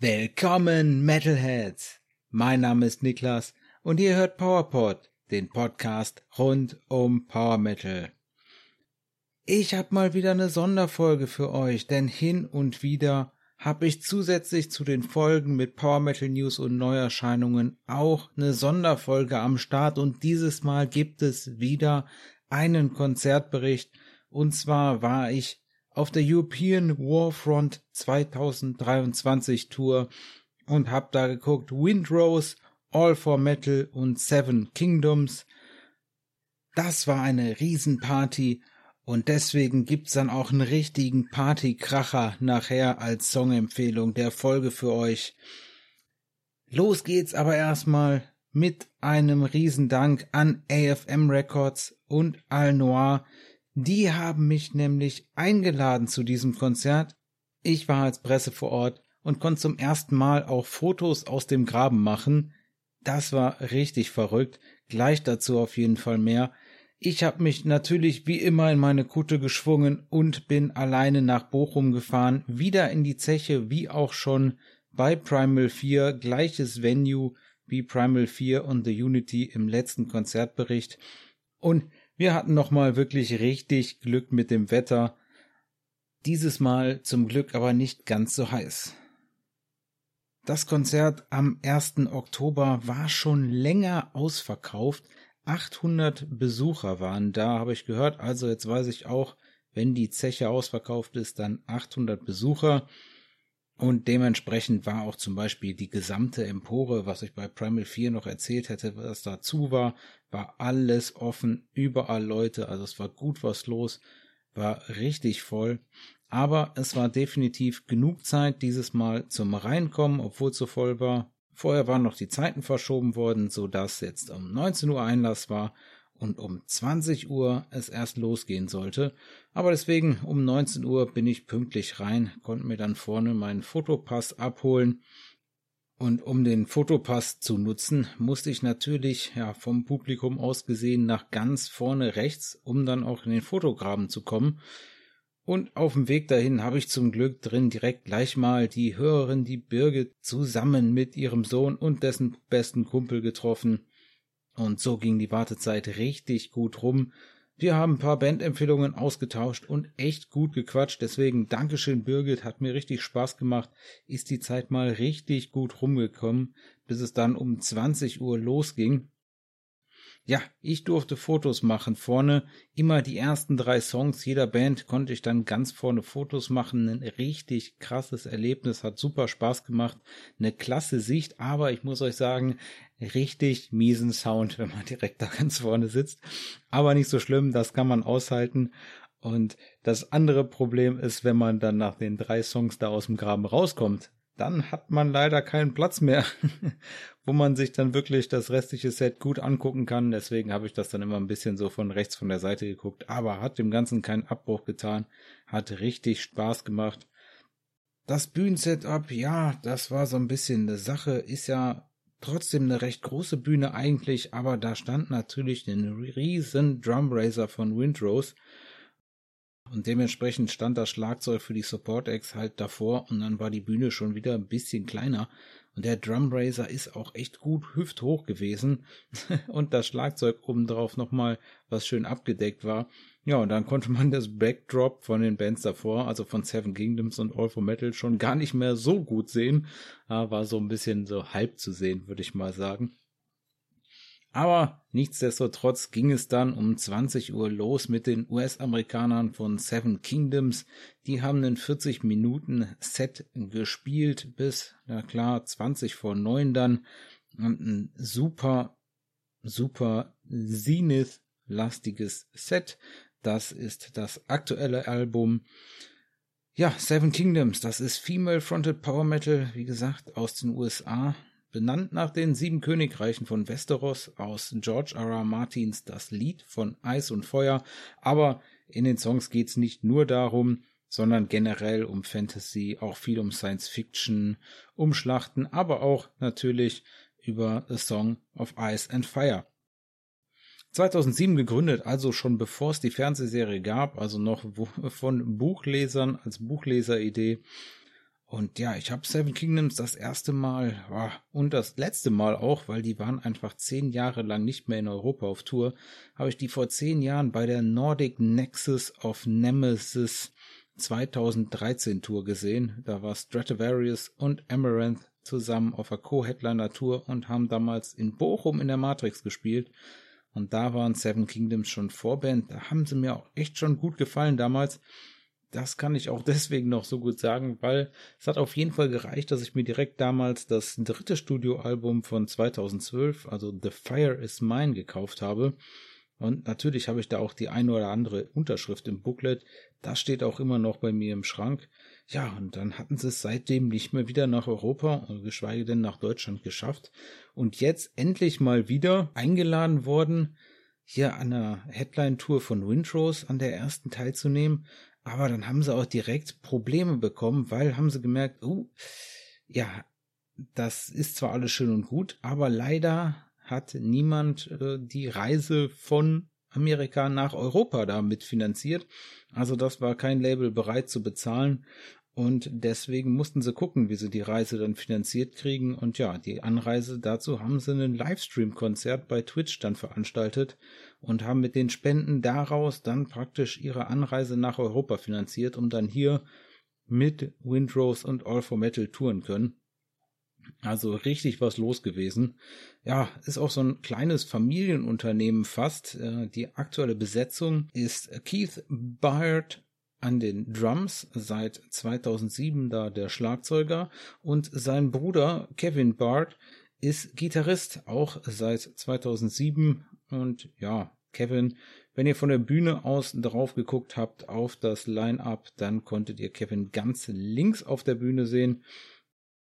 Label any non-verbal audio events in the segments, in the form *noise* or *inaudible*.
Willkommen, Metalheads! Mein Name ist Niklas und ihr hört PowerPod, den Podcast rund um Power Metal. Ich hab mal wieder eine Sonderfolge für euch, denn hin und wieder hab ich zusätzlich zu den Folgen mit Power Metal News und Neuerscheinungen auch eine Sonderfolge am Start und dieses Mal gibt es wieder einen Konzertbericht und zwar war ich auf der European Warfront 2023 Tour und hab da geguckt Windrose, All for Metal und Seven Kingdoms. Das war eine Riesenparty und deswegen gibt's dann auch einen richtigen Partykracher nachher als Songempfehlung der Folge für euch. Los geht's aber erstmal mit einem Riesendank an AFM Records und Al Noir, die haben mich nämlich eingeladen zu diesem Konzert. Ich war als Presse vor Ort und konnte zum ersten Mal auch Fotos aus dem Graben machen. Das war richtig verrückt. Gleich dazu auf jeden Fall mehr. Ich habe mich natürlich wie immer in meine Kutte geschwungen und bin alleine nach Bochum gefahren, wieder in die Zeche, wie auch schon bei Primal 4, gleiches Venue wie Primal 4 und The Unity im letzten Konzertbericht. Und wir hatten nochmal wirklich richtig Glück mit dem Wetter. Dieses Mal zum Glück aber nicht ganz so heiß. Das Konzert am 1. Oktober war schon länger ausverkauft. 800 Besucher waren da, habe ich gehört. Also jetzt weiß ich auch, wenn die Zeche ausverkauft ist, dann 800 Besucher. Und dementsprechend war auch zum Beispiel die gesamte Empore, was ich bei Primal 4 noch erzählt hätte, was dazu war, war alles offen, überall Leute, also es war gut was los, war richtig voll. Aber es war definitiv genug Zeit dieses Mal zum Reinkommen, obwohl es so voll war. Vorher waren noch die Zeiten verschoben worden, so dass jetzt um 19 Uhr Einlass war und um 20 Uhr es erst losgehen sollte. Aber deswegen um 19 Uhr bin ich pünktlich rein, konnte mir dann vorne meinen Fotopass abholen. Und um den Fotopass zu nutzen, musste ich natürlich ja vom Publikum aus gesehen nach ganz vorne rechts, um dann auch in den Fotograben zu kommen. Und auf dem Weg dahin habe ich zum Glück drin direkt gleich mal die Hörerin, die Birgit, zusammen mit ihrem Sohn und dessen besten Kumpel getroffen. Und so ging die Wartezeit richtig gut rum. Wir haben ein paar Bandempfehlungen ausgetauscht und echt gut gequatscht. Deswegen Dankeschön, Birgit. Hat mir richtig Spaß gemacht. Ist die Zeit mal richtig gut rumgekommen, bis es dann um 20 Uhr losging. Ja, ich durfte Fotos machen. Vorne immer die ersten drei Songs jeder Band konnte ich dann ganz vorne Fotos machen. Ein richtig krasses Erlebnis, hat super Spaß gemacht. Eine klasse Sicht, aber ich muss euch sagen, richtig miesen Sound, wenn man direkt da ganz vorne sitzt. Aber nicht so schlimm, das kann man aushalten. Und das andere Problem ist, wenn man dann nach den drei Songs da aus dem Graben rauskommt, dann hat man leider keinen Platz mehr, *laughs* wo man sich dann wirklich das restliche Set gut angucken kann. Deswegen habe ich das dann immer ein bisschen so von rechts von der Seite geguckt, aber hat dem Ganzen keinen Abbruch getan, hat richtig Spaß gemacht. Das Bühnensetup, ja, das war so ein bisschen eine Sache, ist ja trotzdem eine recht große Bühne eigentlich, aber da stand natürlich ein riesen Drumraiser von Windrose und dementsprechend stand das Schlagzeug für die Support Acts halt davor und dann war die Bühne schon wieder ein bisschen kleiner. Und der Drumraiser ist auch echt gut hüfthoch gewesen. *laughs* und das Schlagzeug obendrauf nochmal, was schön abgedeckt war. Ja, und dann konnte man das Backdrop von den Bands davor, also von Seven Kingdoms und All for Metal, schon gar nicht mehr so gut sehen. War so ein bisschen so halb zu sehen, würde ich mal sagen. Aber nichtsdestotrotz ging es dann um 20 Uhr los mit den US-Amerikanern von Seven Kingdoms. Die haben einen 40 Minuten Set gespielt bis, na klar, 20 vor 9 dann. Und ein super, super Zenith-lastiges Set. Das ist das aktuelle Album. Ja, Seven Kingdoms, das ist Female Fronted Power Metal, wie gesagt, aus den USA benannt nach den sieben Königreichen von Westeros aus George R. R. Martins Das Lied von Eis und Feuer, aber in den Songs geht's nicht nur darum, sondern generell um Fantasy, auch viel um Science Fiction, um Schlachten, aber auch natürlich über The Song of Ice and Fire. 2007 gegründet, also schon bevor es die Fernsehserie gab, also noch von Buchlesern als Buchleseridee Und ja, ich habe Seven Kingdoms das erste Mal oh, und das letzte Mal auch, weil die waren einfach zehn Jahre lang nicht mehr in Europa auf Tour, habe ich die vor zehn Jahren bei der Nordic Nexus of Nemesis 2013 Tour gesehen. Da war Stratovarius und Amaranth zusammen auf der Co-Headliner Tour und haben damals in Bochum in der Matrix gespielt. Und da waren Seven Kingdoms schon Vorband. Da haben sie mir auch echt schon gut gefallen damals das kann ich auch *laughs* deswegen noch so gut sagen, weil es hat auf jeden Fall gereicht, dass ich mir direkt damals das dritte Studioalbum von 2012, also The Fire is Mine, gekauft habe. Und natürlich habe ich da auch die eine oder andere Unterschrift im Booklet. Das steht auch immer noch bei mir im Schrank. Ja, und dann hatten sie es seitdem nicht mehr wieder nach Europa, geschweige denn nach Deutschland geschafft. Und jetzt endlich mal wieder eingeladen worden, hier an der Headline-Tour von Windrose an der ersten teilzunehmen. Aber dann haben sie auch direkt Probleme bekommen, weil haben sie gemerkt, oh, ja, das ist zwar alles schön und gut, aber leider hat niemand äh, die Reise von Amerika nach Europa damit finanziert. Also das war kein Label bereit zu bezahlen und deswegen mussten sie gucken, wie sie die Reise dann finanziert kriegen. Und ja, die Anreise dazu haben sie ein Livestream-Konzert bei Twitch dann veranstaltet und haben mit den Spenden daraus dann praktisch ihre Anreise nach Europa finanziert, um dann hier mit Windrose und All for Metal touren können. Also richtig was los gewesen. Ja, ist auch so ein kleines Familienunternehmen fast. Äh, die aktuelle Besetzung ist Keith Byard an den Drums seit 2007 da der Schlagzeuger. Und sein Bruder Kevin Bart ist Gitarrist auch seit 2007 und ja, Kevin, wenn ihr von der Bühne aus drauf geguckt habt auf das Line-up, dann konntet ihr Kevin ganz links auf der Bühne sehen.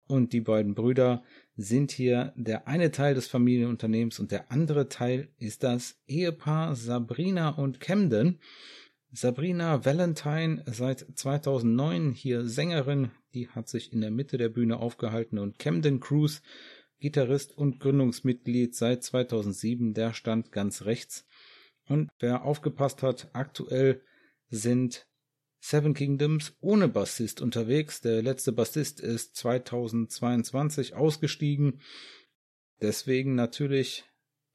Und die beiden Brüder sind hier der eine Teil des Familienunternehmens und der andere Teil ist das Ehepaar Sabrina und Camden. Sabrina Valentine seit 2009 hier Sängerin, die hat sich in der Mitte der Bühne aufgehalten und Camden Cruz, Gitarrist und Gründungsmitglied seit 2007, der stand ganz rechts. Und wer aufgepasst hat, aktuell sind Seven Kingdoms ohne Bassist unterwegs. Der letzte Bassist ist 2022 ausgestiegen. Deswegen natürlich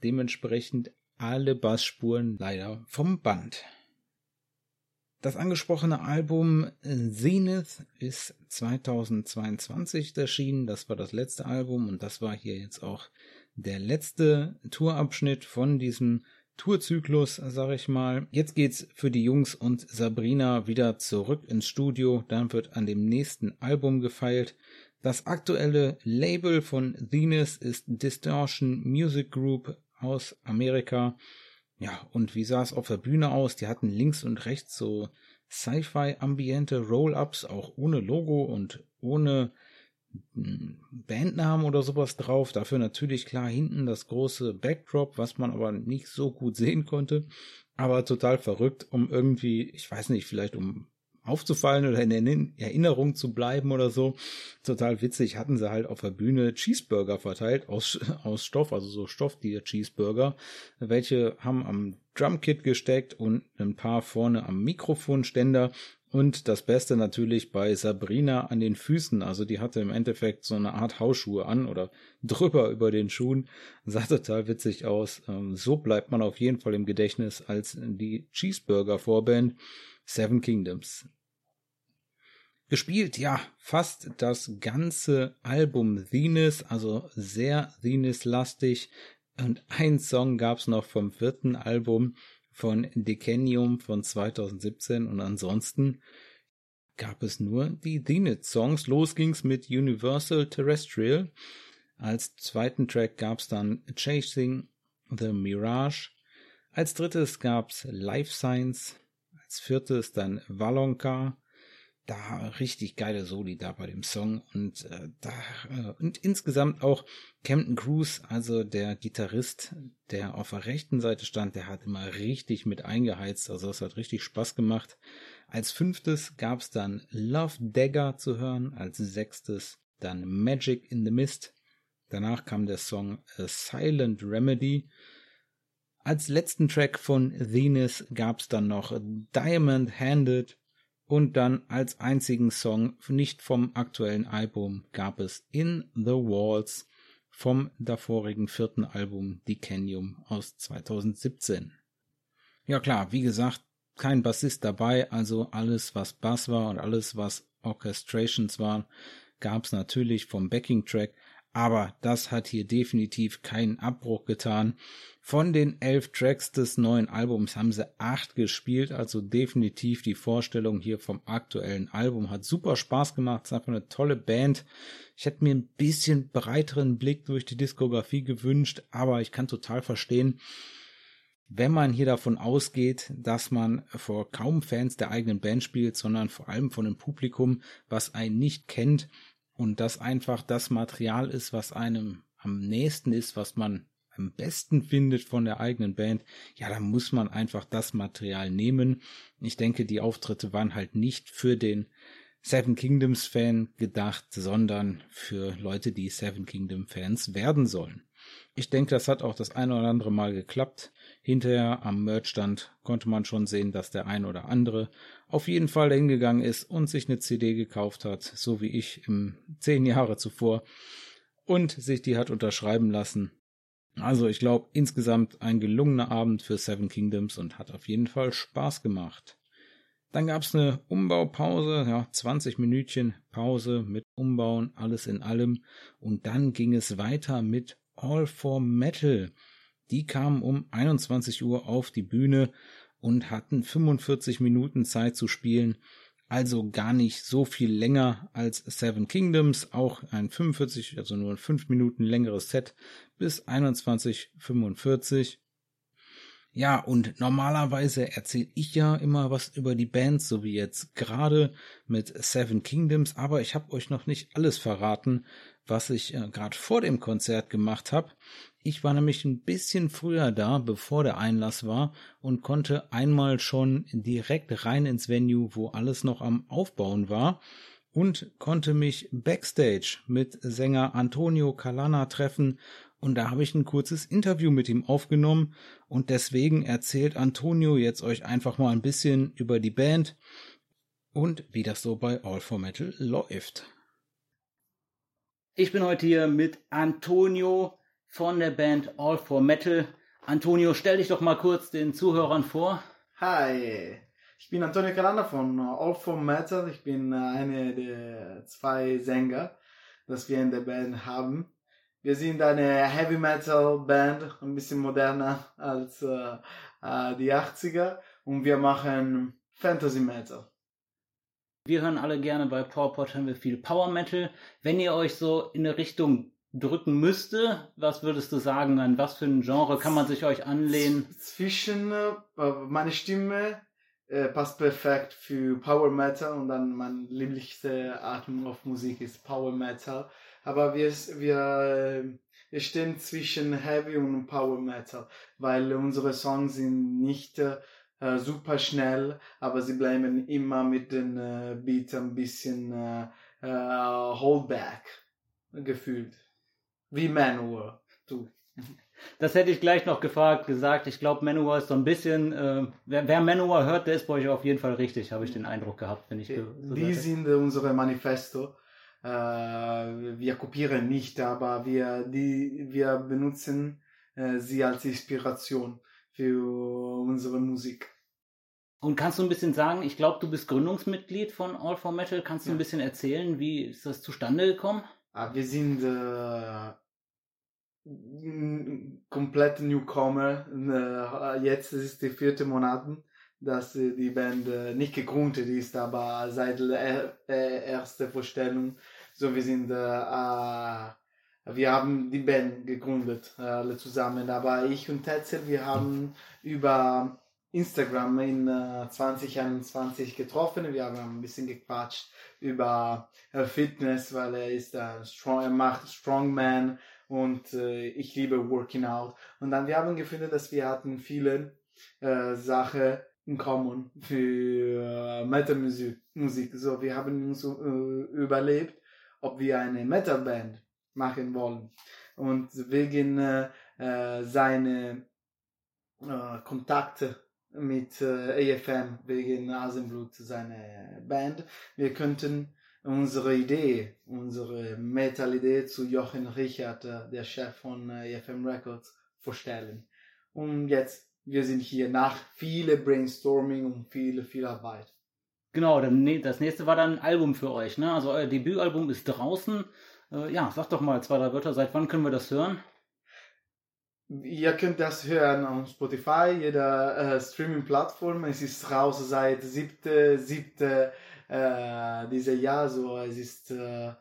dementsprechend alle Bassspuren leider vom Band. Das angesprochene Album Zenith ist 2022 erschienen. Das war das letzte Album und das war hier jetzt auch der letzte Tourabschnitt von diesem Tourzyklus, sag ich mal. Jetzt geht's für die Jungs und Sabrina wieder zurück ins Studio. Dann wird an dem nächsten Album gefeilt. Das aktuelle Label von Zenith ist Distortion Music Group aus Amerika. Ja, und wie sah es auf der Bühne aus? Die hatten links und rechts so Sci-Fi-ambiente Roll-Ups, auch ohne Logo und ohne hm, Bandnamen oder sowas drauf. Dafür natürlich klar hinten das große Backdrop, was man aber nicht so gut *laughs* sehen konnte. Aber total verrückt, um irgendwie, ich weiß nicht, vielleicht um aufzufallen oder in Erinnerung zu bleiben oder so. Total witzig hatten sie halt auf der Bühne Cheeseburger verteilt aus, *laughs* aus Stoff, also so Stofftier-Cheeseburger. Welche haben am Drumkit gesteckt und ein paar vorne am Mikrofonständer. Und das Beste natürlich bei Sabrina an den Füßen. Also die hatte im Endeffekt so eine Art Hausschuhe an oder drüber über den Schuhen. Sah total witzig aus. Ähm, so bleibt man auf jeden Fall im Gedächtnis als die Cheeseburger-Vorband. Seven Kingdoms. Gespielt, ja, fast das ganze Album Venus, also sehr Venus-lastig. Und ein Song gab's noch vom vierten Album von Decenium von 2017 und ansonsten gab es nur die Zenith-Songs. Los ging's mit Universal Terrestrial. Als zweiten Track gab's dann Chasing the Mirage. Als drittes gab's Life Science als viertes dann Valonka. Da richtig geile Soli da bei dem Song und äh, da äh, und insgesamt auch Camden Cruz, also der Gitarrist, der auf der rechten Seite stand, der hat immer richtig mit eingeheizt, also das hat richtig Spaß gemacht. Als fünftes gab's dann Love Dagger zu hören, als sechstes dann Magic in the Mist. Danach kam der Song A Silent Remedy als letzten Track von Venus gab's dann noch Diamond Handed Und dann als einzigen Song nicht vom aktuellen Album gab es In the Walls vom davorigen vierten Album Decanium aus 2017. Ja klar, wie gesagt, kein Bassist dabei, also alles was Bass war und alles was Orchestrations waren, gab's natürlich vom Backing Track, aber das hat hier definitiv keinen Abbruch getan. Von den elf Tracks des neuen Albums haben sie acht gespielt, also definitiv die Vorstellung hier vom aktuellen Album hat super Spaß gemacht, es ist einfach eine tolle Band. Ich hätte mir ein bisschen breiteren Blick durch die Diskografie gewünscht, aber ich kann total verstehen, wenn man hier davon ausgeht, dass man vor kaum Fans der eigenen Band spielt, sondern vor allem von einem Publikum, was einen nicht kennt, und das einfach das Material ist, was einem am nächsten ist, was man am besten findet von der eigenen Band, ja, dann muss man einfach das Material nehmen. Ich denke, die Auftritte waren halt nicht für den Seven Kingdoms Fan gedacht, sondern für Leute, die Seven Kingdom Fans werden sollen. Ich denke, das hat auch das ein oder andere Mal geklappt. Hinterher am Merchstand konnte man schon sehen, dass der ein oder andere auf jeden Fall hingegangen ist und sich eine CD gekauft hat, so wie ich im zehn Jahre zuvor, und sich die hat unterschreiben lassen. Also ich glaube insgesamt ein gelungener Abend für Seven Kingdoms und hat auf jeden Fall Spaß gemacht. Dann gab's eine Umbaupause, ja, 20 Minütchen Pause mit Umbauen, alles in allem. Und dann ging es weiter mit All for Metal. Die kamen um 21 Uhr auf die Bühne und hatten 45 Minuten Zeit zu spielen. Also gar nicht so viel länger als Seven Kingdoms, auch ein 45, also nur ein 5 Minuten längeres Set bis 21.45. Ja, und normalerweise erzähle ich ja immer was über die Bands, so wie jetzt gerade mit Seven Kingdoms, aber ich habe euch noch nicht alles verraten, was ich äh, gerade vor dem Konzert gemacht habe. Ich war nämlich ein bisschen früher da, bevor der Einlass war und konnte einmal schon direkt rein ins Venue, wo alles noch am Aufbauen war und konnte mich backstage mit Sänger Antonio Calana treffen und da habe ich ein kurzes Interview mit ihm aufgenommen und deswegen erzählt Antonio jetzt euch einfach mal ein bisschen über die Band und wie das so bei All for Metal läuft. Ich bin heute hier mit Antonio von der Band All for Metal. Antonio, stell dich doch mal kurz den Zuhörern vor. Hi, ich bin Antonio Calanda von All for Metal. Ich bin äh, einer der zwei Sänger, das wir in der Band haben. Wir sind eine Heavy Metal Band, ein bisschen moderner als äh, äh die 80er und wir machen Fantasy Metal. Wir hören alle gerne bei PowerPod haben wir viel Power Metal. Wenn ihr euch so in eine Richtung drücken müsste, was würdest du sagen, an was für ein Genre kann man sich euch anlehnen? Zwischen äh, meine Stimme äh, passt perfekt für Power Metal und dann meine lieblichste Art auf Musik ist Power Metal. Aber wir, wir, wir stehen zwischen Heavy und Power Metal, weil unsere Songs sind nicht äh, super schnell, aber sie bleiben immer mit den äh, Beat ein bisschen äh, äh, Holdback gefühlt. Wie Manowar, du. Das hätte ich gleich noch gefragt, gesagt. Ich glaube, Manowar ist so ein bisschen, äh, wer, wer Manowar hört, der ist bei euch auf jeden Fall richtig, habe ich den Eindruck gehabt, wenn ich so Die sind unsere Manifesto. Äh, wir kopieren nicht, aber wir, die, wir benutzen äh, sie als Inspiration für unsere Musik. Und kannst du ein bisschen sagen, ich glaube, du bist Gründungsmitglied von All for Metal. Kannst du ja. ein bisschen erzählen, wie ist das zustande gekommen? Ah, wir sind äh, komplett Newcomer. Äh, jetzt ist die vierte Monat, dass die Band äh, nicht gegründet ist, aber seit der ersten Vorstellung. So, wir sind, äh, wir haben die Band gegründet, alle zusammen. Aber ich und Tetzel, wir haben über Instagram in äh, 2021 getroffen. Wir haben ein bisschen gequatscht über äh, Fitness, weil er ist äh, strong, er macht Strongman und äh, ich liebe Working Out. Und dann wir haben gefunden, dass wir hatten viele äh, Sachen in common für äh, Metal-Musik. Musik. So, wir haben uns äh, überlebt, ob wir eine Metal-Band machen wollen. Und wegen äh, äh, seine äh, Kontakte mit äh, AFM wegen Asenblut seine Band. Wir könnten unsere Idee, unsere Metal-Idee zu Jochen Richard, äh, der Chef von äh, AFM Records, vorstellen. Und jetzt, wir sind hier nach viele Brainstorming und viele, viel Arbeit. Genau, das nächste war dann ein Album für euch, ne? Also euer Debütalbum ist draußen. Äh, ja, sag doch mal zwei, drei Wörter, seit wann können wir das hören? Ihr könnt das hören auf Spotify, jeder äh, Streaming-Plattform. Es ist raus seit 7. 7. Äh, dieses Jahr, so es ist äh,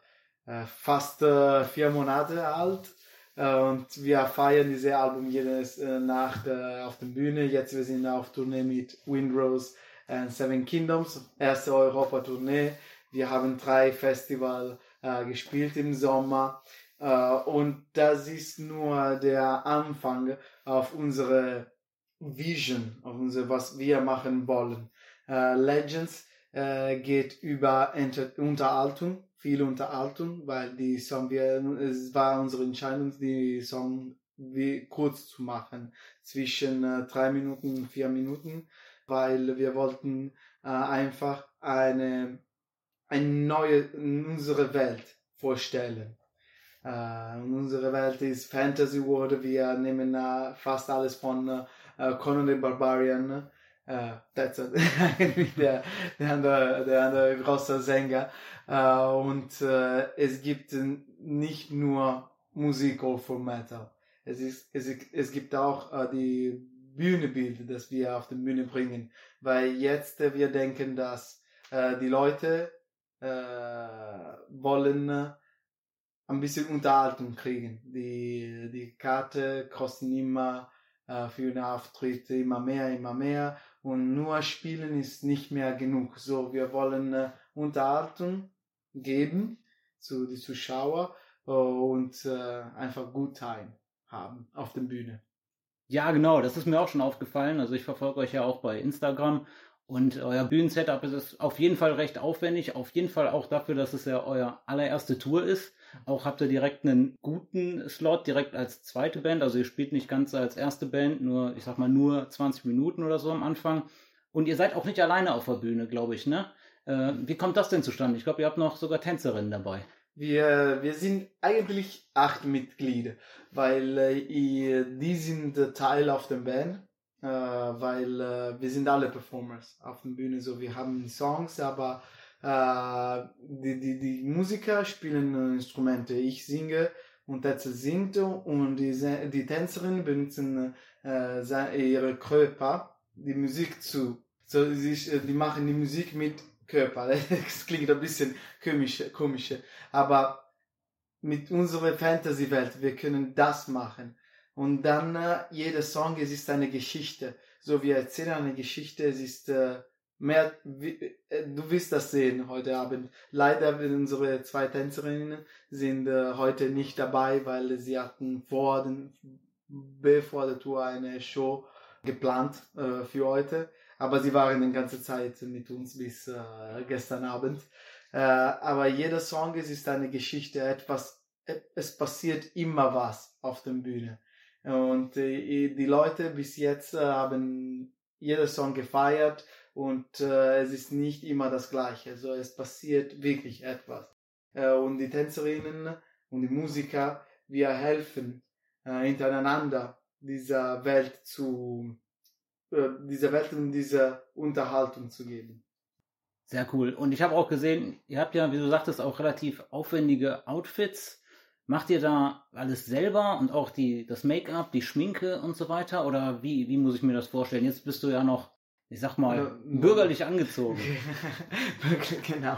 äh, fast äh, vier Monate alt. Äh, und wir feiern dieses Album jede Nacht auf der Bühne. Jetzt wir sind auf Tournee mit Windrose and Seven Kingdoms, erste Europa-Tournee. Wir haben drei Festivals äh, gespielt im Sommer. Und das ist nur der Anfang auf unsere Vision, auf unsere, was wir machen wollen. Legends äh, geht über Enter Unterhaltung, viel Unterhaltung, weil die Song, wir, es war unsere Entscheidung, die Song wie kurz zu machen, zwischen äh, drei Minuten und vier Minuten, weil wir wollten äh, einfach eine, eine neue, unsere Welt vorstellen. Uh, unsere Welt ist Fantasy World. Wir nehmen uh, fast alles von uh, Conan the Barbarian. Uh, that's *laughs* eigentlich der, der, andere, der andere große Sänger. Uh, und uh, es gibt nicht nur Musik for Metal. Es, ist, es, es gibt auch die Bühnebilder, das wir auf die Bühne bringen. Weil jetzt wir denken, dass die Leute wollen ein bisschen Unterhaltung kriegen. Die, die Karte kosten immer äh, für den Auftritt immer mehr, immer mehr und nur spielen ist nicht mehr genug. So, wir wollen äh, Unterhaltung geben zu den Zuschauern äh, und äh, einfach gut Time haben auf der Bühne. Ja, genau, das ist mir auch schon aufgefallen. Also ich verfolge euch ja auch bei Instagram und euer Bühnensetup ist auf jeden Fall recht aufwendig, auf jeden Fall auch dafür, dass es ja euer allererste Tour ist. Auch habt ihr direkt einen guten Slot, direkt als zweite Band. Also ihr spielt nicht ganz als erste Band, nur, ich sag mal, nur 20 Minuten oder so am Anfang. Und ihr seid auch nicht alleine auf der Bühne, glaube ich, ne? Äh, wie kommt das denn zustande? Ich glaube, ihr habt noch sogar Tänzerinnen dabei. Wir, wir sind eigentlich acht Mitglieder, weil äh, die sind Teil auf der Band, äh, weil äh, wir sind alle Performers auf der Bühne. So, wir haben Songs, aber äh, die, die, die Musiker spielen Instrumente, ich singe und Tänzer singt und die, die Tänzerinnen benutzen äh, ihre Körper, die Musik zu. So, sie, die machen die Musik mit Körper. *laughs* Das klingt ein bisschen komisch, komisch aber mit unserer Fantasy-Welt, wir können das machen. Und dann, äh, jeder Song, es ist eine Geschichte. So, wir erzählen eine Geschichte, es ist äh, mehr, äh, du wirst das sehen heute Abend. Leider unsere zwei Tänzerinnen sind äh, heute nicht dabei, weil sie hatten vor den, bevor der Tour eine Show geplant äh, für heute. Aber sie waren die ganze Zeit mit uns bis äh, gestern Abend. Äh, aber jeder Song ist, ist eine Geschichte, etwas, es passiert immer was auf der Bühne. Und äh, die Leute bis jetzt haben jeder Song gefeiert und äh, es ist nicht immer das Gleiche. Also es passiert wirklich etwas. Äh, und die Tänzerinnen und die Musiker, wir helfen äh, hintereinander dieser Welt zu, äh, dieser Welt und dieser Unterhaltung zu geben. Sehr cool. Und ich habe auch gesehen, ihr habt ja, wie du sagtest, auch relativ aufwendige Outfits. Macht ihr da alles selber und auch die, das Make-up, die Schminke und so weiter? Oder wie, wie muss ich mir das vorstellen? Jetzt bist du ja noch ich sag mal, bürgerlich angezogen. *laughs* genau.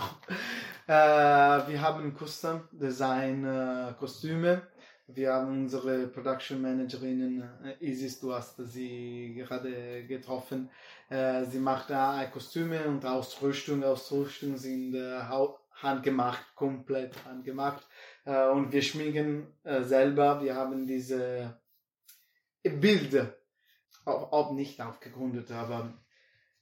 Äh, wir haben Custom Design äh, Kostüme. Wir haben unsere Production Managerinnen, äh, Isis, du hast sie gerade getroffen. Äh, sie macht äh, Kostüme und Ausrüstung. Ausrüstung sind äh, handgemacht, komplett handgemacht. Und wir schminken selber. Wir haben diese Bilder, auch nicht aufgegründet, aber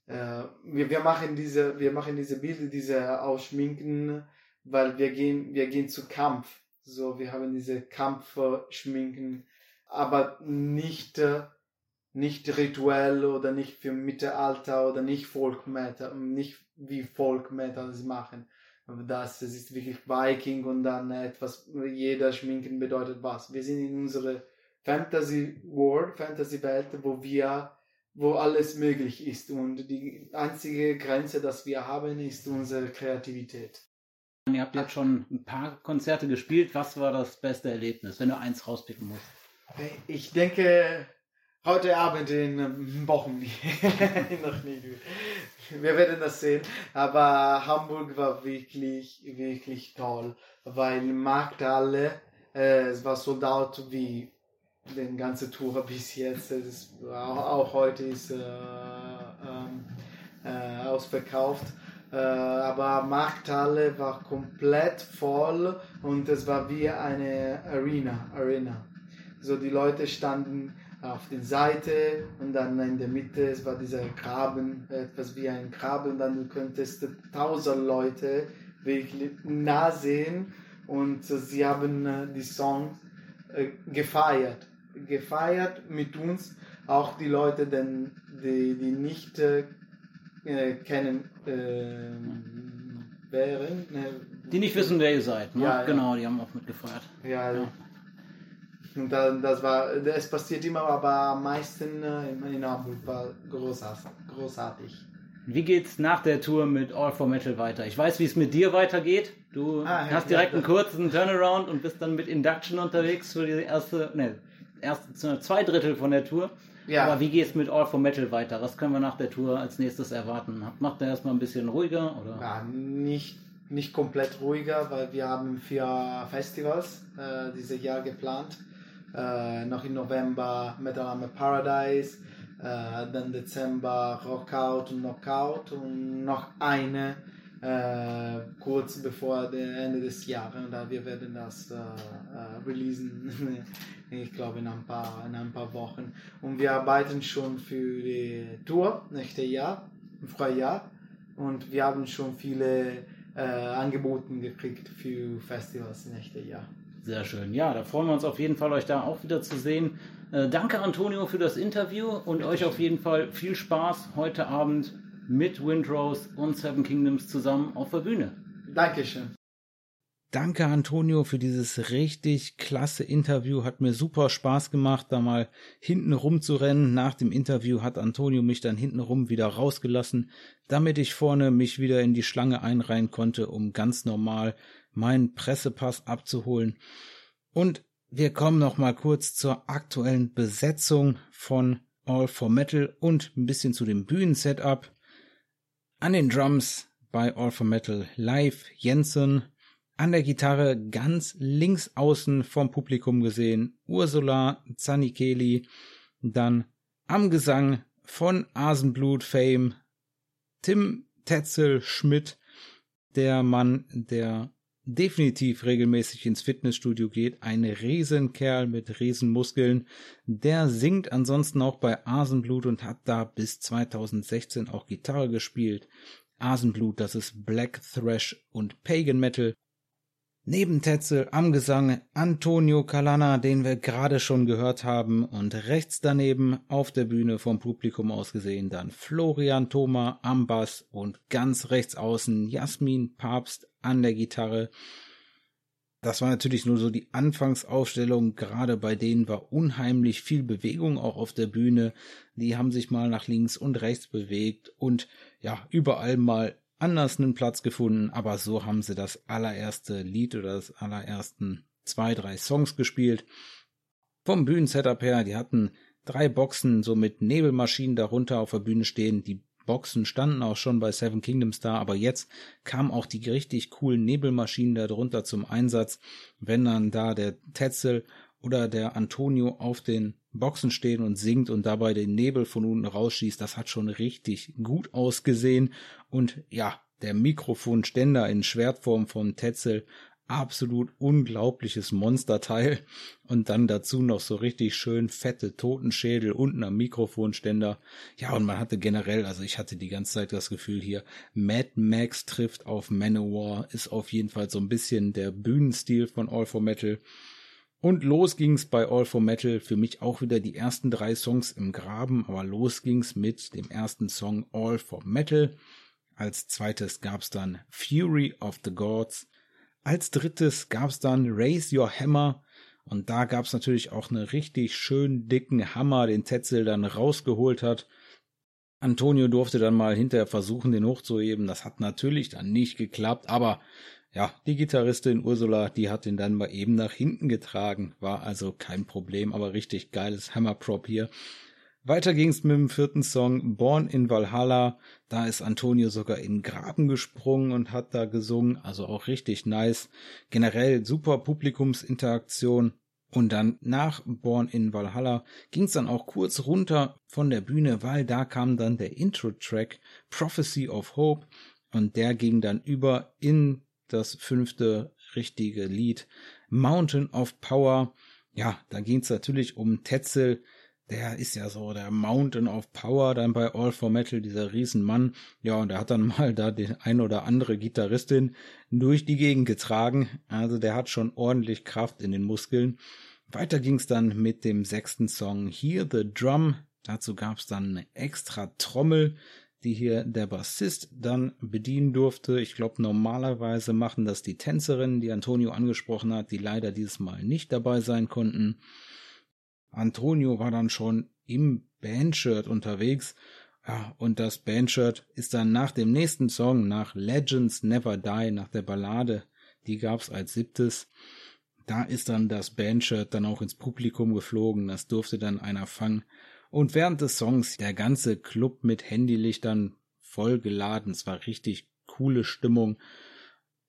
äh, wir, wir machen diese, wir machen diese Bilder, diese Ausschminken, weil wir gehen, wir gehen zu Kampf. So, wir haben diese Kampfschminken, aber nicht, äh, nicht rituell oder nicht für Mittelalter oder nicht Folk nicht wie Folk Metal sie machen. Das, es ist wirklich Viking und dann etwas, jeder Schminken bedeutet was. Wir sind in unserer Fantasy World, Fantasy Welt, wo wir, wo alles möglich ist und die einzige Grenze, dass wir haben, ist unsere Kreativität. Ihr habt jetzt schon ein paar Konzerte gespielt. Was war das beste Erlebnis, wenn du eins rauspicken musst? Ich denke, heute Abend in Bochum. *laughs* Noch nicht. Wir werden das sehen. Aber Hamburg war wirklich, wirklich toll, weil Markthalle, äh, es war so laut wie den ganze Tour bis jetzt. Ist, auch, heute ist äh, ähm, äh, ausverkauft. Äh, aber Markthalle war komplett voll und es war wie eine Arena. Arena. So die Leute standen auf der Seite und dann in der Mitte, es war dieser Graben, etwas wie ein Graben, dann du könntest tausend Leute wirklich nah sehen und sie haben äh, die Song äh, gefeiert. Gefeiert mit uns, auch die Leute, denn, die, die nicht äh, kennen äh, wären. die nicht wissen, wer ihr seid. Ne? Ja, genau, ja. die haben auch mitgefeiert. ja. ja. Und dann, das war, es passiert immer, aber am meisten äh, in Hamburg war großartig. Wie geht's nach der Tour mit All for Metal weiter? Ich weiß, wie es mit dir weitergeht. Du ah, hast direkt ja, einen kurzen Turnaround und bist dann mit Induction unterwegs für die erste, ne, erste, zwei Drittel von der Tour. Ja. Aber wie geht's mit All for Metal weiter? Was können wir nach der Tour als nächstes erwarten? Macht er erstmal ein bisschen ruhiger? Oder? Ja, nicht, nicht komplett ruhiger, weil wir haben vier Festivals äh, dieses Jahr geplant äh, noch im November Metal Armor Paradise, äh, dann Dezember Rockout und Knockout und noch eine äh, kurz bevor dem Ende des Jahres. Und wir werden das äh, äh, releasen, *laughs* ich glaube in ein, paar, in ein paar Wochen. Und wir arbeiten schon für die Tour nächstes Jahr, im Frühjahr. Und wir haben schon viele äh, Angebote gekriegt für Festivals nächstes Jahr. Sehr schön. Ja, da freuen wir uns auf jeden Fall, euch da auch wieder zu sehen. Äh, danke, Antonio, für das Interview und euch auf jeden Fall viel Spaß heute Abend mit Windrose und Seven Kingdoms zusammen auf der Bühne. Dankeschön. Danke, Antonio, für dieses richtig klasse Interview. Hat mir super Spaß gemacht, da mal hinten rum zu rennen. Nach dem Interview hat Antonio mich dann hinten rum wieder rausgelassen, damit ich vorne mich wieder in die Schlange einreihen konnte, um ganz normal meinen Pressepass abzuholen. Und wir kommen noch mal kurz zur aktuellen Besetzung von All for Metal und ein bisschen zu dem Bühnensetup. An den Drums bei All for Metal live Jensen, an der Gitarre ganz links außen vom Publikum gesehen Ursula Zanikeli, dann am Gesang von Asenblut Fame Tim Tetzel Schmidt, der Mann, der definitiv regelmäßig ins Fitnessstudio geht. Ein Riesenkerl mit Riesenmuskeln. Der singt ansonsten auch bei Asenblut und hat da bis 2016 auch Gitarre gespielt. Asenblut, das ist Black Thrash und Pagan Metal. Neben Tetzel am Gesang Antonio Calana, den wir gerade schon gehört haben, und rechts daneben auf der Bühne vom Publikum aus gesehen dann Florian Thoma am Bass und ganz rechts außen Jasmin Papst an der Gitarre. Das war natürlich nur so die Anfangsaufstellung. Gerade bei denen war unheimlich viel Bewegung auch auf der Bühne. Die haben sich mal nach links und rechts bewegt und ja, überall mal anders einen Platz gefunden. Aber so haben sie das allererste Lied oder das allerersten zwei, drei Songs gespielt. Vom Bühnensetup her, die hatten drei Boxen so mit Nebelmaschinen darunter auf der Bühne stehen. Die Boxen standen auch schon bei Seven Kingdoms da, aber jetzt kamen auch die richtig coolen Nebelmaschinen darunter zum Einsatz, wenn dann da der Tetzel oder der Antonio auf den Boxen stehen und singt und dabei den Nebel von unten rausschießt, das hat schon richtig gut ausgesehen und ja, der Mikrofonständer in Schwertform von Tetzel absolut unglaubliches Monsterteil und dann dazu noch so richtig schön fette Totenschädel unten am Mikrofonständer. Ja, und man hatte generell, also ich hatte die ganze Zeit das Gefühl hier, Mad Max trifft auf Manowar, ist auf jeden Fall so ein bisschen der Bühnenstil von All for Metal. Und los ging's bei All for Metal. Für mich auch wieder die ersten drei Songs im Graben, aber los ging's mit dem ersten Song All for Metal. Als zweites gab's dann Fury of the Gods. Als drittes gab's dann Raise Your Hammer. Und da gab's natürlich auch einen richtig schön dicken Hammer, den Tetzel dann rausgeholt hat. Antonio durfte dann mal hinterher versuchen, den hochzuheben. Das hat natürlich dann nicht geklappt, aber ja, die Gitarristin Ursula, die hat ihn dann mal eben nach hinten getragen. War also kein Problem, aber richtig geiles Hammerprop hier. Weiter ging's mit dem vierten Song Born in Valhalla. Da ist Antonio sogar in den Graben gesprungen und hat da gesungen. Also auch richtig nice. Generell super Publikumsinteraktion. Und dann nach Born in Valhalla ging's dann auch kurz runter von der Bühne, weil da kam dann der Intro-Track Prophecy of Hope und der ging dann über in das fünfte richtige Lied Mountain of Power. Ja, da ging's natürlich um Tetzel, der ist ja so der Mountain of Power dann bei All for Metal, dieser Riesenmann. Ja, und er hat dann *laughs* mal da den ein oder andere Gitarristin durch die Gegend getragen. Also der hat schon ordentlich Kraft in den Muskeln. Weiter ging's dann mit dem sechsten Song Hear the Drum. Dazu gab's dann eine extra Trommel, die hier der Bassist dann bedienen durfte. Ich glaube, normalerweise machen das die Tänzerinnen, die Antonio angesprochen hat, die leider dieses Mal nicht dabei sein konnten. Antonio war dann schon im Bandshirt unterwegs. Ja, und das Bandshirt ist dann nach dem nächsten Song, nach Legends Never Die, nach der Ballade, die gab's als siebtes. Da ist dann das Bandshirt dann auch ins Publikum geflogen, das durfte dann einer fangen. Und während des Songs der ganze Club mit Handylichtern voll geladen. Es war richtig coole Stimmung.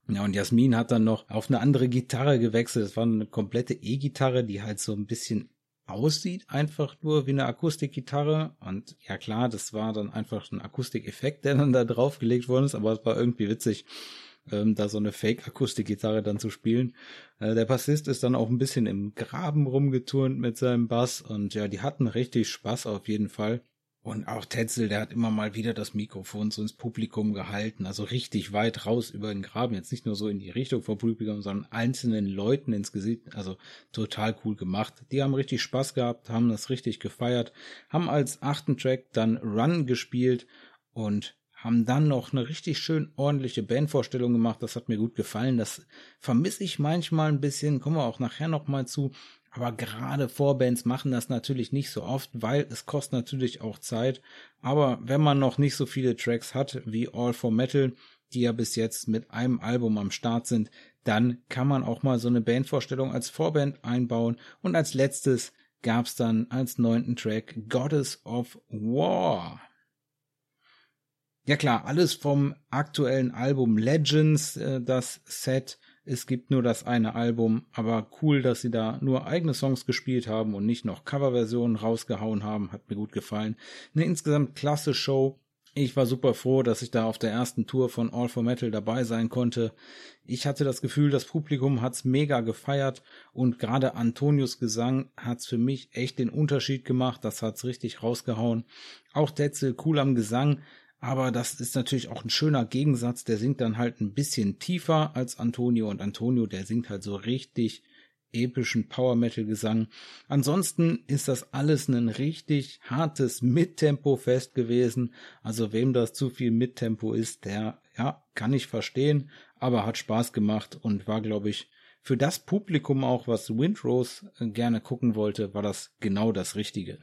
Ja, und Jasmin hat dann noch auf eine andere Gitarre gewechselt. Es war eine komplette E-Gitarre, die halt so ein bisschen aussieht, einfach nur wie eine Akustikgitarre. Und ja klar, das war dann einfach ein Akustikeffekt, der dann da draufgelegt worden ist, aber es war irgendwie witzig, ähm, da so eine Fake-Akustikgitarre dann zu spielen. Äh, der Bassist ist dann auch ein bisschen im Graben rumgeturnt mit seinem Bass und ja, die hatten richtig Spaß auf jeden Fall. Und auch Tetzel, der hat immer mal wieder das Mikrofon so ins Publikum gehalten, also richtig weit raus über den Graben, jetzt nicht nur so in die Richtung vom Publikum, sondern einzelnen Leuten ins Gesicht, also total cool gemacht. Die haben richtig Spaß gehabt, haben das richtig gefeiert, haben als achten Track dann Run gespielt und haben dann noch eine richtig schön ordentliche Bandvorstellung gemacht. Das hat mir gut gefallen. Das vermisse ich manchmal ein bisschen. Kommen wir auch nachher noch mal zu. Aber gerade Vorbands machen das natürlich nicht so oft, weil es kostet natürlich auch Zeit. Aber wenn man noch nicht so viele Tracks hat wie All for Metal, die ja bis jetzt mit einem Album am Start sind, dann kann man auch mal so eine Bandvorstellung als Vorband einbauen. Und als letztes gab's dann als neunten Track Goddess of War. Ja klar, alles vom aktuellen Album Legends, äh, das Set es gibt nur das eine Album, aber cool, dass sie da nur eigene Songs gespielt haben und nicht noch Coverversionen rausgehauen haben. Hat mir gut gefallen. Eine insgesamt klasse Show. Ich war super froh, dass ich da auf der ersten Tour von All for Metal dabei sein konnte. Ich hatte das Gefühl, das Publikum hat's mega gefeiert und gerade Antonius Gesang hat's für mich echt den Unterschied gemacht. Das hat's richtig rausgehauen. Auch Tetzel cool am Gesang. Aber das ist natürlich auch ein schöner Gegensatz. Der singt dann halt ein bisschen tiefer als Antonio und Antonio, der singt halt so richtig epischen Power Metal Gesang. Ansonsten ist das alles ein richtig hartes Mittempo fest gewesen. Also wem das zu viel Mittempo ist, der ja, kann ich verstehen, aber hat Spaß gemacht und war glaube ich für das Publikum auch, was Windrose gerne gucken wollte, war das genau das richtige.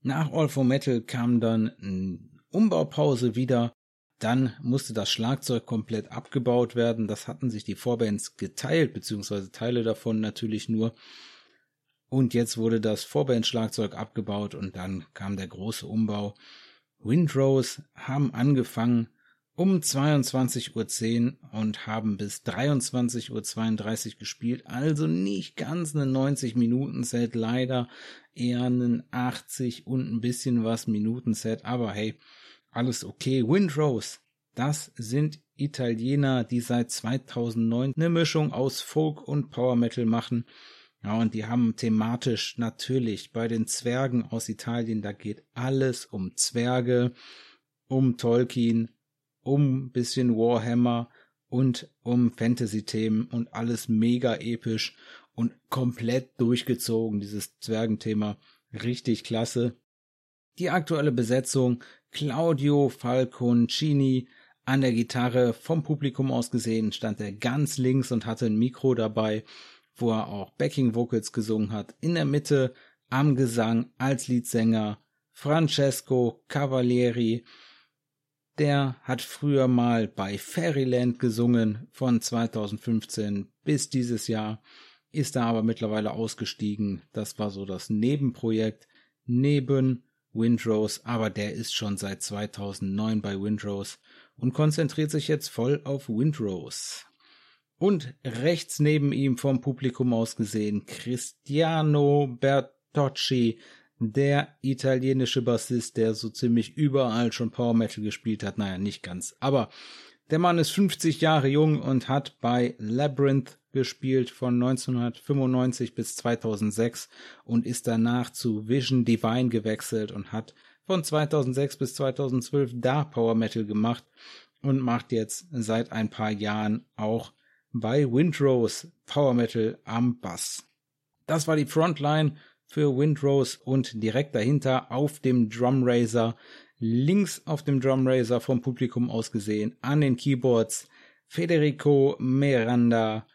Nach All for Metal kam dann Umbaupause wieder. Dann musste das Schlagzeug komplett abgebaut werden. Das hatten sich die Vorbands geteilt, beziehungsweise Teile davon natürlich nur. Und jetzt wurde das Vorband-Schlagzeug abgebaut und dann kam der große Umbau. Windrose haben angefangen um 22.10 Uhr und haben bis 23.32 Uhr gespielt. Also nicht ganz eine 90 Minuten Set, leider eher einen 80 und ein bisschen was Minuten Set. Aber hey, alles okay. Windrose, das sind Italiener, die seit 2009 eine Mischung aus Folk und Power Metal machen. Ja, und die haben thematisch natürlich bei den Zwergen aus Italien, da geht alles um Zwerge, um Tolkien, um bisschen Warhammer und um Fantasy-Themen und alles mega episch und komplett durchgezogen, dieses Zwergenthema. Richtig klasse. Die aktuelle Besetzung Claudio Falconcini an der Gitarre vom Publikum aus gesehen stand er ganz links und hatte ein Mikro dabei, wo er auch Backing Vocals gesungen hat. In der Mitte am Gesang als Leadsänger Francesco Cavalieri. Der hat früher mal bei Fairyland gesungen von 2015 bis dieses Jahr, ist da aber mittlerweile ausgestiegen. Das war so das Nebenprojekt neben Windrose, aber der ist schon seit 2009 bei Windrose und konzentriert sich jetzt voll auf Windrose. Und rechts neben ihm vom Publikum aus gesehen Cristiano Bertocci, der italienische Bassist, der so ziemlich überall schon Power Metal gespielt hat. Naja, nicht ganz. Aber der Mann ist 50 Jahre jung und hat bei Labyrinth gespielt von 1995 bis 2006 und ist danach zu Vision Divine gewechselt und hat von 2006 bis 2012 da Power Metal gemacht und macht jetzt seit ein paar Jahren auch bei Windrose Power Metal am Bass. Das war die Frontline für Windrose und direkt dahinter auf dem Drum Razor, links auf dem Drum Razor vom Publikum aus gesehen, an den Keyboards Federico Miranda,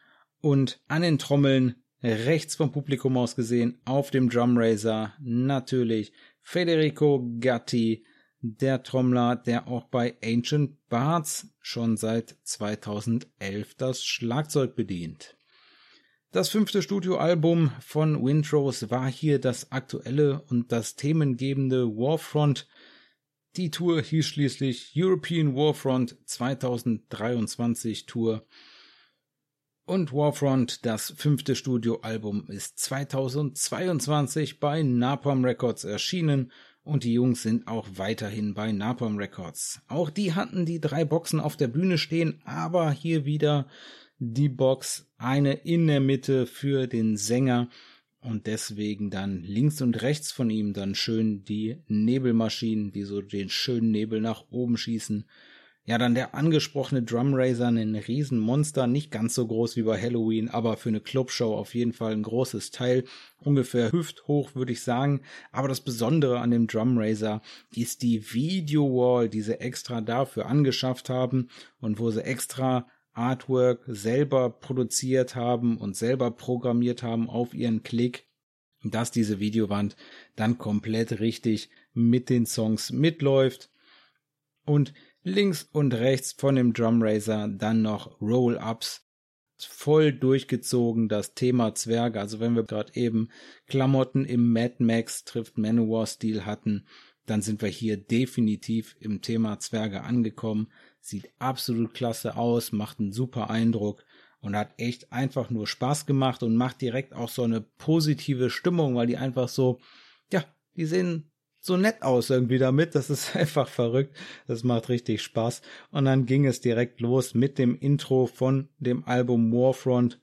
und an den Trommeln rechts vom Publikum aus gesehen auf dem Drum Razor natürlich Federico Gatti, der Trommler, der auch bei Ancient Bards schon seit 2011 das Schlagzeug bedient. Das fünfte Studioalbum von Windrose war hier das aktuelle und das themengebende Warfront. Die Tour hieß schließlich European Warfront 2023 Tour. Und Warfront, das fünfte Studioalbum, ist 2022 bei Napalm Records erschienen. Und die Jungs sind auch weiterhin bei Napalm Records. Auch die hatten die drei Boxen auf der Bühne stehen, aber hier wieder die Box, eine in der Mitte für den Sänger und deswegen dann links und rechts von ihm dann schön die Nebelmaschinen, die so den schönen Nebel nach oben schießen ja, dann der angesprochene Drumraiser, ein Riesenmonster, nicht ganz so groß wie bei Halloween, aber für eine Clubshow auf jeden Fall ein großes Teil, ungefähr hüfthoch würde ich sagen. Aber das Besondere an dem Drumraiser ist die Video-Wall, die sie extra dafür angeschafft haben und wo sie extra Artwork selber produziert haben und selber programmiert haben auf ihren Klick, dass diese Videowand dann komplett richtig mit den Songs mitläuft. Und links und rechts von dem Drumraiser dann noch Roll-Ups. Voll durchgezogen das Thema Zwerge. Also wenn wir gerade eben Klamotten im Mad Max trifft Manowar-Stil hatten, dann sind wir hier definitiv im Thema Zwerge angekommen. Sieht absolut klasse aus, macht einen super Eindruck und hat echt einfach nur Spaß gemacht und macht direkt auch so eine positive Stimmung, weil die einfach so, ja, die sehen so nett aus irgendwie damit. Das ist *laughs* einfach verrückt. Das macht richtig Spaß. Und dann ging es direkt los mit dem Intro von dem Album Warfront.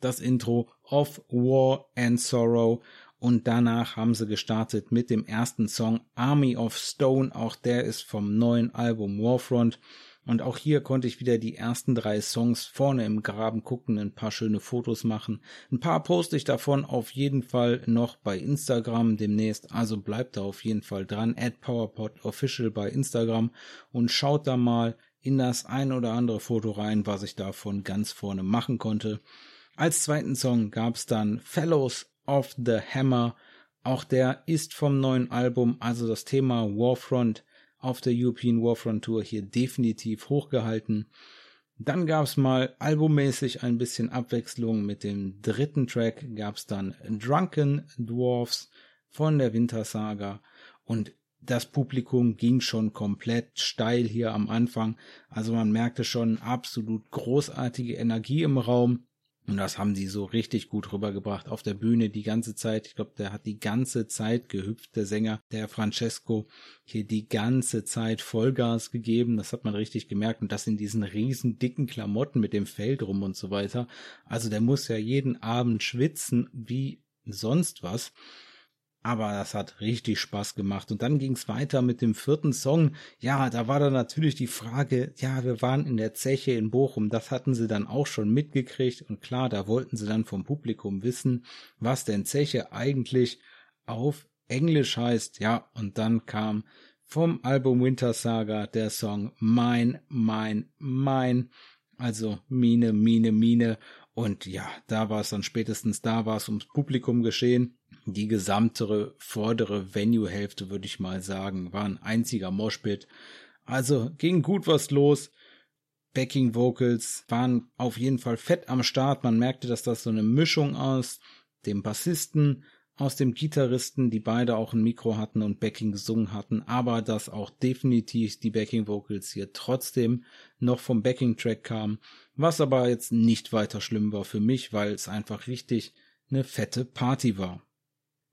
Das Intro of War and Sorrow. Und danach haben sie gestartet mit dem ersten Song Army of Stone. Auch der ist vom neuen Album Warfront. Und auch hier konnte ich wieder die ersten drei Songs vorne im Graben gucken, ein paar schöne Fotos machen. Ein paar poste ich davon auf jeden Fall noch bei Instagram demnächst. Also bleibt da auf jeden Fall dran. At PowerPod Official bei Instagram und schaut da mal in das ein oder andere Foto rein, was ich davon ganz vorne machen konnte. Als zweiten Song gab's dann Fellows of the Hammer. Auch der ist vom neuen Album, also das Thema Warfront auf der European Warfront Tour hier definitiv hochgehalten. Dann gab's mal albummäßig ein bisschen Abwechslung. Mit dem dritten Track gab's dann Drunken Dwarfs von der Wintersaga und das Publikum ging schon komplett steil hier am Anfang. Also man merkte schon absolut großartige Energie im Raum. Und das haben die so richtig gut rübergebracht auf der Bühne die ganze Zeit. Ich glaube, der hat die ganze Zeit gehüpft, der Sänger, der Francesco, hier die ganze Zeit Vollgas gegeben. Das hat man richtig gemerkt. Und das in diesen riesen dicken Klamotten mit dem Fell drum und so weiter. Also der muss ja jeden Abend schwitzen wie sonst was. Aber das hat richtig Spaß gemacht. Und dann ging's weiter mit dem vierten Song. Ja, da war dann natürlich die Frage, ja, wir waren in der Zeche in Bochum, das hatten sie dann auch schon mitgekriegt. Und klar, da wollten sie dann vom Publikum wissen, was denn Zeche eigentlich auf Englisch heißt. Ja, und dann kam vom Album Winter Saga der Song Mein, Mein, Mein. Also Mine, Mine, Mine. Und ja, da war es dann spätestens, da war es ums Publikum geschehen. Die gesamtere vordere Venue-Hälfte, würde ich mal sagen, war ein einziger Moshpit. Also ging gut was los. Backing Vocals waren auf jeden Fall fett am Start. Man merkte, dass das so eine Mischung aus dem Bassisten, aus dem Gitarristen, die beide auch ein Mikro hatten und Backing gesungen hatten, aber dass auch definitiv die Backing Vocals hier trotzdem noch vom Backing Track kamen, was aber jetzt nicht weiter schlimm war für mich, weil es einfach richtig eine fette Party war.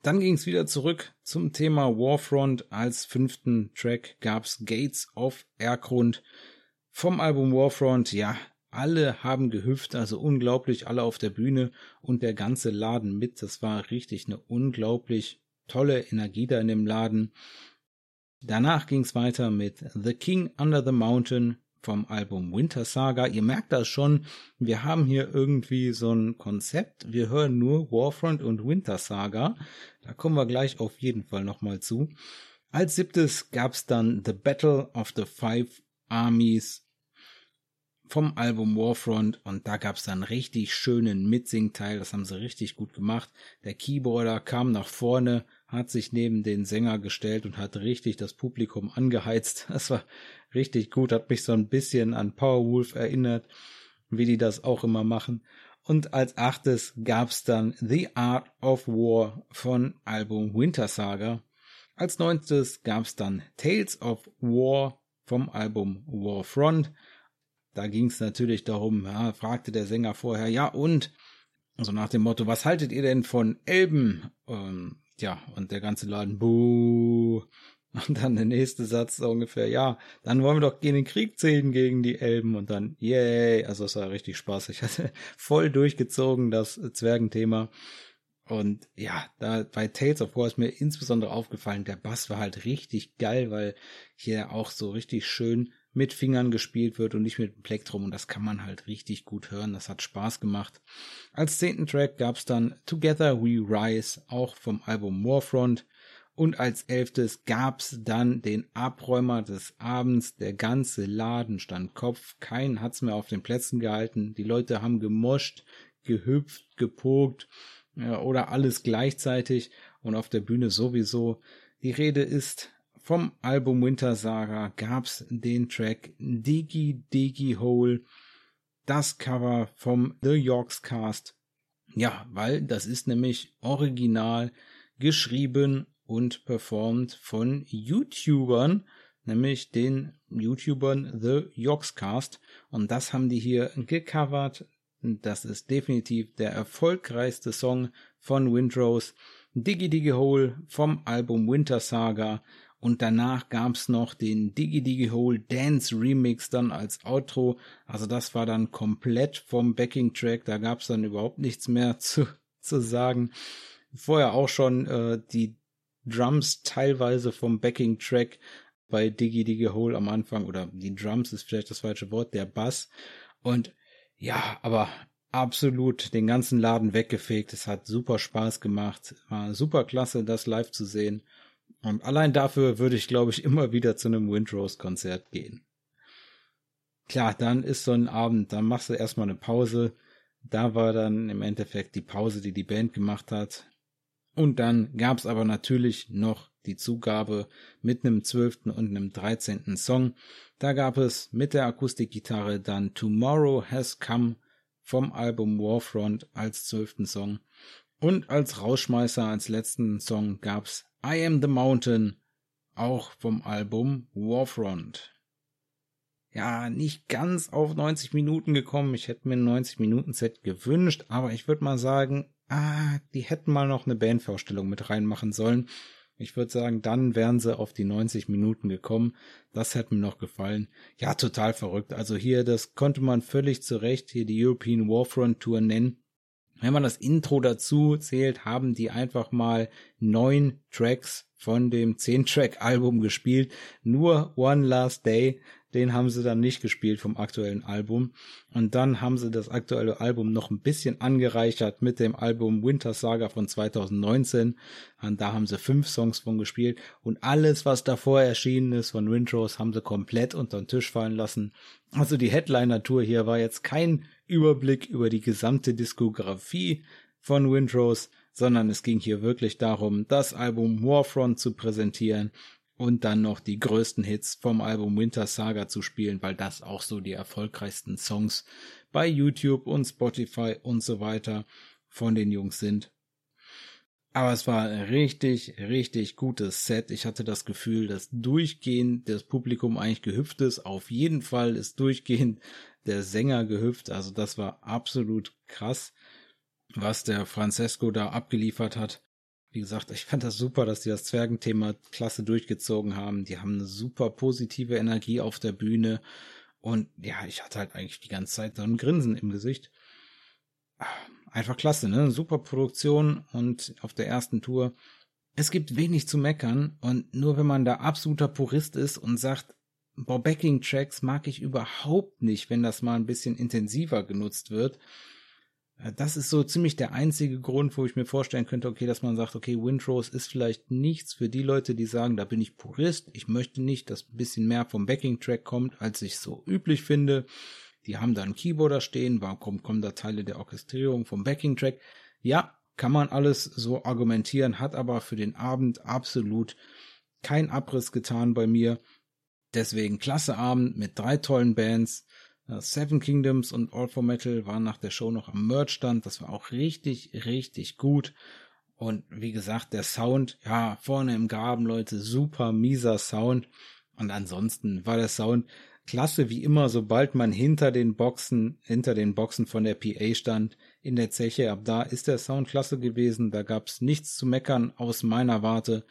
Dann ging es wieder zurück zum Thema Warfront. Als fünften Track gab's Gates of Ergrund vom Album Warfront. Ja, alle haben gehüpft, also unglaublich, alle auf der Bühne und der ganze Laden mit. Das war richtig eine unglaublich tolle Energie da in dem Laden. Danach ging's weiter mit The King Under the Mountain vom Album Winter Saga. Ihr merkt das schon, wir haben hier irgendwie so ein Konzept. Wir hören nur Warfront und Winter Saga. Da kommen wir gleich auf jeden Fall nochmal zu. Als siebtes gab's dann The Battle of the Five Armies vom Album Warfront und da gab's dann richtig schönen Mitsingteil, das haben sie richtig gut gemacht. Der Keyboarder kam nach vorne, hat sich neben den Sänger gestellt und hat richtig das Publikum angeheizt. *laughs* Das war richtig gut, hat mich so ein bisschen an Powerwolf erinnert, wie die das auch immer machen. Und als achtes gab's dann The Art of War von Album Winter Saga. Als neuntes gab's dann Tales of War vom Album Warfront. Da ging es natürlich darum, ja, fragte der Sänger vorher, ja und? So nach dem Motto, was haltet ihr denn von Elben? Ähm, ja, und der ganze Laden, buh. Und dann der nächste Satz so ungefähr, ja, dann wollen wir doch gegen den Krieg ziehen gegen die Elben und dann, yay, also es war richtig spaßig. Ich hatte *laughs* voll durchgezogen das Zwergenthema. Und ja, da bei Tales of War ist mir insbesondere aufgefallen, der Bass war halt richtig geil, weil hier auch so richtig schön mit Fingern gespielt wird und nicht mit Plektrum und das kann man halt richtig gut hören. Das hat Spaß gemacht. Als zehnten Track gab's dann Together We Rise, auch vom Album Warfront. Und als elftes gab's dann den Abräumer des Abends. Der ganze Laden stand Kopf. Kein hat's mehr auf den Plätzen gehalten. Die Leute haben gemoscht, gehüpft, gepokt oder alles gleichzeitig und auf der Bühne sowieso. Die Rede ist vom Album Winter Saga gab's den Track Digi Digi Hole, das Cover vom The Yorks Cast. Ja, weil das ist nämlich original geschrieben und performt von YouTubern, nämlich den YouTubern The Yorks Cast. Und das haben die hier gecovert. Das ist definitiv der erfolgreichste Song von Windrose. Diggy Diggy Hole vom Album Winter Saga und danach gab's noch den Digi Digi Hole Dance Remix dann als Outro. Also das war dann komplett vom Backing Track, da gab's dann überhaupt nichts mehr *laughs* zu, zu sagen. Vorher auch schon äh, die Drums teilweise vom Backing Track bei Digi Digi Hole am Anfang oder die Drums ist vielleicht das falsche Wort, der Bass und ja, aber absolut den ganzen Laden weggefegt. Es hat super Spaß gemacht. War super klasse, das live zu sehen. Und allein dafür würde ich, glaube ich, immer wieder zu einem Windrose-Konzert gehen. Klar, dann ist so ein Abend, dann machst du erstmal eine Pause. Da war dann im Endeffekt die Pause, die die Band gemacht hat. Und dann gab's aber natürlich noch die Zugabe mit einem zwölften und einem dreizehnten Song. Da gab es mit der Akustikgitarre dann Tomorrow Has Come vom Album Warfront als zwölften Song. Und als Rauschmeißer als letzten Song gab's I Am the Mountain, auch vom Album Warfront. Ja, nicht ganz auf 90 Minuten gekommen. Ich hätte mir ein 90 Minuten Set gewünscht, aber ich würde mal sagen, ah, die hätten mal noch eine Bandvorstellung mit reinmachen sollen. Ich würde sagen, dann wären sie auf die 90 Minuten gekommen. Das hätte mir noch gefallen. Ja, total verrückt. Also hier, das konnte man völlig zurecht hier die European Warfront Tour nennen. Wenn man das Intro dazu zählt, haben die einfach mal neun Tracks von dem zehn Track Album gespielt. Nur One Last Day den haben sie dann nicht gespielt vom aktuellen Album. Und dann haben sie das aktuelle Album noch ein bisschen angereichert mit dem Album Winter Saga von 2019. Und da haben sie fünf Songs von gespielt. Und alles, was davor erschienen ist von Windrose, haben sie komplett unter den Tisch fallen lassen. Also die Headliner-Tour hier war jetzt kein Überblick über die gesamte Diskografie von Windrose, sondern es ging hier wirklich darum, das Album Warfront zu präsentieren und dann noch die größten Hits vom Album Winter Saga zu spielen, weil das auch so die erfolgreichsten Songs bei YouTube und Spotify und so weiter von den Jungs sind. Aber es war ein richtig, richtig gutes Set. Ich hatte das Gefühl, dass durchgehend das Publikum eigentlich gehüpft ist. Auf jeden Fall ist durchgehend der Sänger gehüpft. Also das war absolut krass, was der Francesco da abgeliefert hat wie gesagt, ich fand das super, dass die das Zwergenthema klasse durchgezogen haben. Die haben eine super positive Energie auf der Bühne. Und ja, ich hatte halt eigentlich die ganze Zeit so ein Grinsen im Gesicht. Einfach klasse, ne? Super Produktion und auf der ersten Tour. Es gibt wenig zu meckern und nur wenn man da absoluter Purist ist und sagt, boah, Backing Tracks mag ich überhaupt nicht, wenn das mal ein bisschen intensiver genutzt wird, das ist so ziemlich der einzige Grund, wo ich mir vorstellen könnte, okay, dass man sagt, okay, Windrose ist vielleicht nichts für die Leute, die sagen, da bin ich Purist, ich möchte nicht, dass ein bisschen mehr vom Backing-Track kommt, als ich so üblich finde. Die haben da einen Keyboarder stehen, warum kommen da Teile der Orchestrierung vom Backing-Track? Ja, kann man alles so argumentieren, hat aber für den Abend absolut kein Abriss getan bei mir. Deswegen klasse Abend mit drei tollen Bands, Seven Kingdoms und All for Metal waren nach der Show noch am Merch-Stand. Das war auch richtig, richtig gut. Und wie gesagt, der Sound, ja, vorne im Graben, Leute, super mieser Sound. Und ansonsten war der Sound klasse wie immer, sobald man hinter den Boxen, hinter den Boxen von der PA stand, in der Zeche. Ab da ist der Sound klasse gewesen. Da gab's nichts zu meckern aus meiner Warte.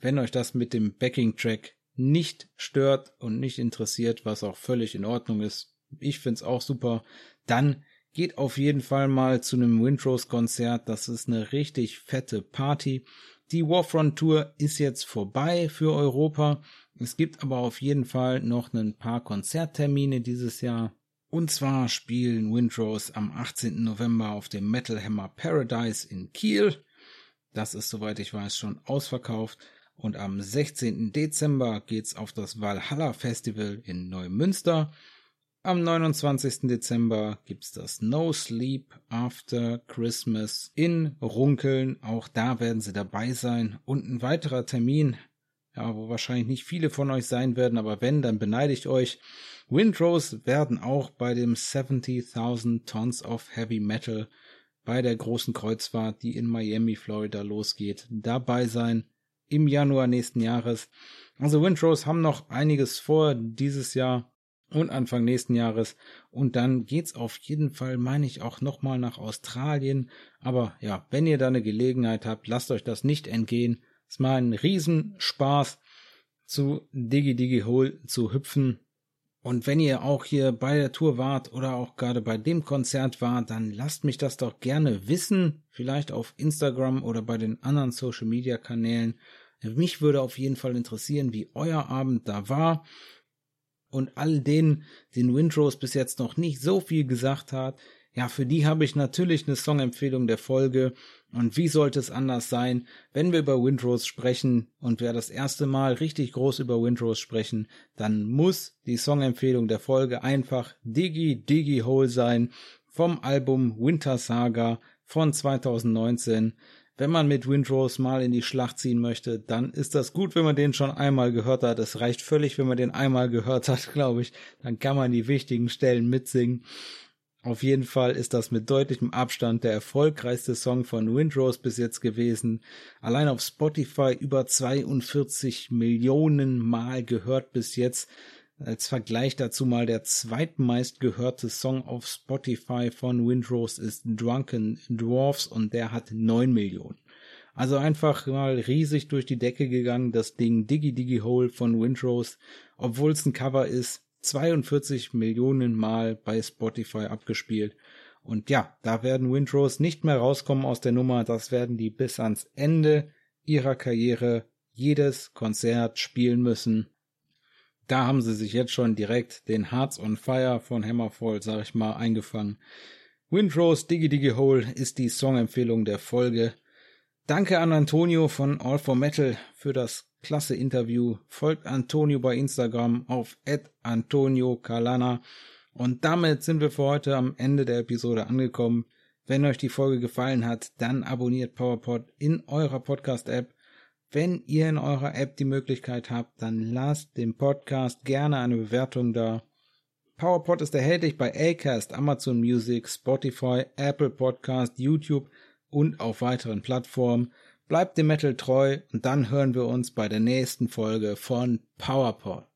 Wenn euch das mit dem Backing-Track nicht stört und nicht interessiert, was auch völlig in Ordnung ist. Ich find's auch super. Dann geht auf jeden Fall mal zu einem Windrose Konzert. Das ist eine richtig fette Party. Die Warfront Tour ist jetzt vorbei für Europa. Es gibt aber auf jeden Fall noch ein paar Konzerttermine dieses Jahr. Und zwar spielen Windrose am 18. November auf dem Metal Hammer Paradise in Kiel. Das ist, soweit ich weiß, schon ausverkauft. Und am 16. Dezember geht's auf das Valhalla Festival in Neumünster. Am 29. Dezember gibt's das No Sleep After Christmas in Runkeln. Auch da werden sie dabei sein. Und ein weiterer Termin, ja, wo wahrscheinlich nicht viele von euch sein werden, aber wenn, dann beneide ich euch. Windrose werden auch bei dem 70.000 Tons of Heavy Metal bei der großen Kreuzfahrt, die in Miami, Florida losgeht, dabei sein im Januar nächsten Jahres. Also Windrose haben noch einiges vor dieses Jahr und Anfang nächsten Jahres. Und dann geht's auf jeden Fall, meine ich, auch nochmal nach Australien. Aber ja, wenn ihr da eine Gelegenheit habt, lasst euch das nicht entgehen. Es war ein Riesenspaß, zu Digi Digi Hole zu hüpfen. Und wenn ihr auch hier bei der Tour wart oder auch gerade bei dem Konzert wart, dann lasst mich das doch gerne wissen. Vielleicht auf Instagram oder bei den anderen Social Media Kanälen. Mich würde auf jeden Fall interessieren, wie euer Abend da war. Und all denen, den Windrose bis jetzt noch nicht so viel gesagt hat, ja, für die habe ich natürlich eine Songempfehlung der Folge. Und wie sollte es anders sein, wenn wir über Windrose sprechen und wir das erste Mal richtig groß über Windrose sprechen, dann muss die Songempfehlung der Folge einfach Diggy Diggy Hole sein vom Album Winter Saga von 2019 wenn man mit Windrose mal in die Schlacht ziehen möchte, dann ist das gut, wenn man den schon einmal gehört hat. Es reicht völlig, wenn man den einmal gehört hat, *laughs* glaube ich. Dann kann man die wichtigen Stellen mitsingen. Auf jeden Fall ist das mit deutlichem Abstand der erfolgreichste Song von Windrose bis jetzt gewesen. Allein auf Spotify über 42 Millionen Mal gehört bis jetzt. Als Vergleich dazu mal der zweitmeist gehörte Song auf Spotify von Windrose ist Drunken Dwarfs und der hat neun Millionen. Also einfach mal riesig durch die Decke gegangen, das Ding Diggy Diggy Hole von Windrose, obwohl es ein Cover ist, 42 Millionen Mal bei Spotify abgespielt. Und ja, da werden Windrose nicht mehr rauskommen aus der Nummer. Das werden die bis ans Ende ihrer Karriere jedes Konzert spielen müssen. Da haben sie sich jetzt schon direkt den Hearts on Fire von Hammerfall, sag ich mal, eingefangen. Windrose Diggy Diggy Hole ist die Songempfehlung der Folge. Danke an Antonio von All for Metal für das klasse Interview. Folgt Antonio bei Instagram auf Antonio Calana. Und damit sind wir für heute am Ende der Episode angekommen. Wenn euch die Folge gefallen hat, dann abonniert PowerPod in eurer Podcast-App. Wenn ihr in eurer App die Möglichkeit habt, dann lasst dem Podcast gerne eine Bewertung da. PowerPod ist erhältlich bei Acast, Amazon Music, Spotify, Apple Podcast, YouTube und auf weiteren Plattformen. Bleibt dem Metal treu und dann hören wir uns bei der nächsten Folge von PowerPod.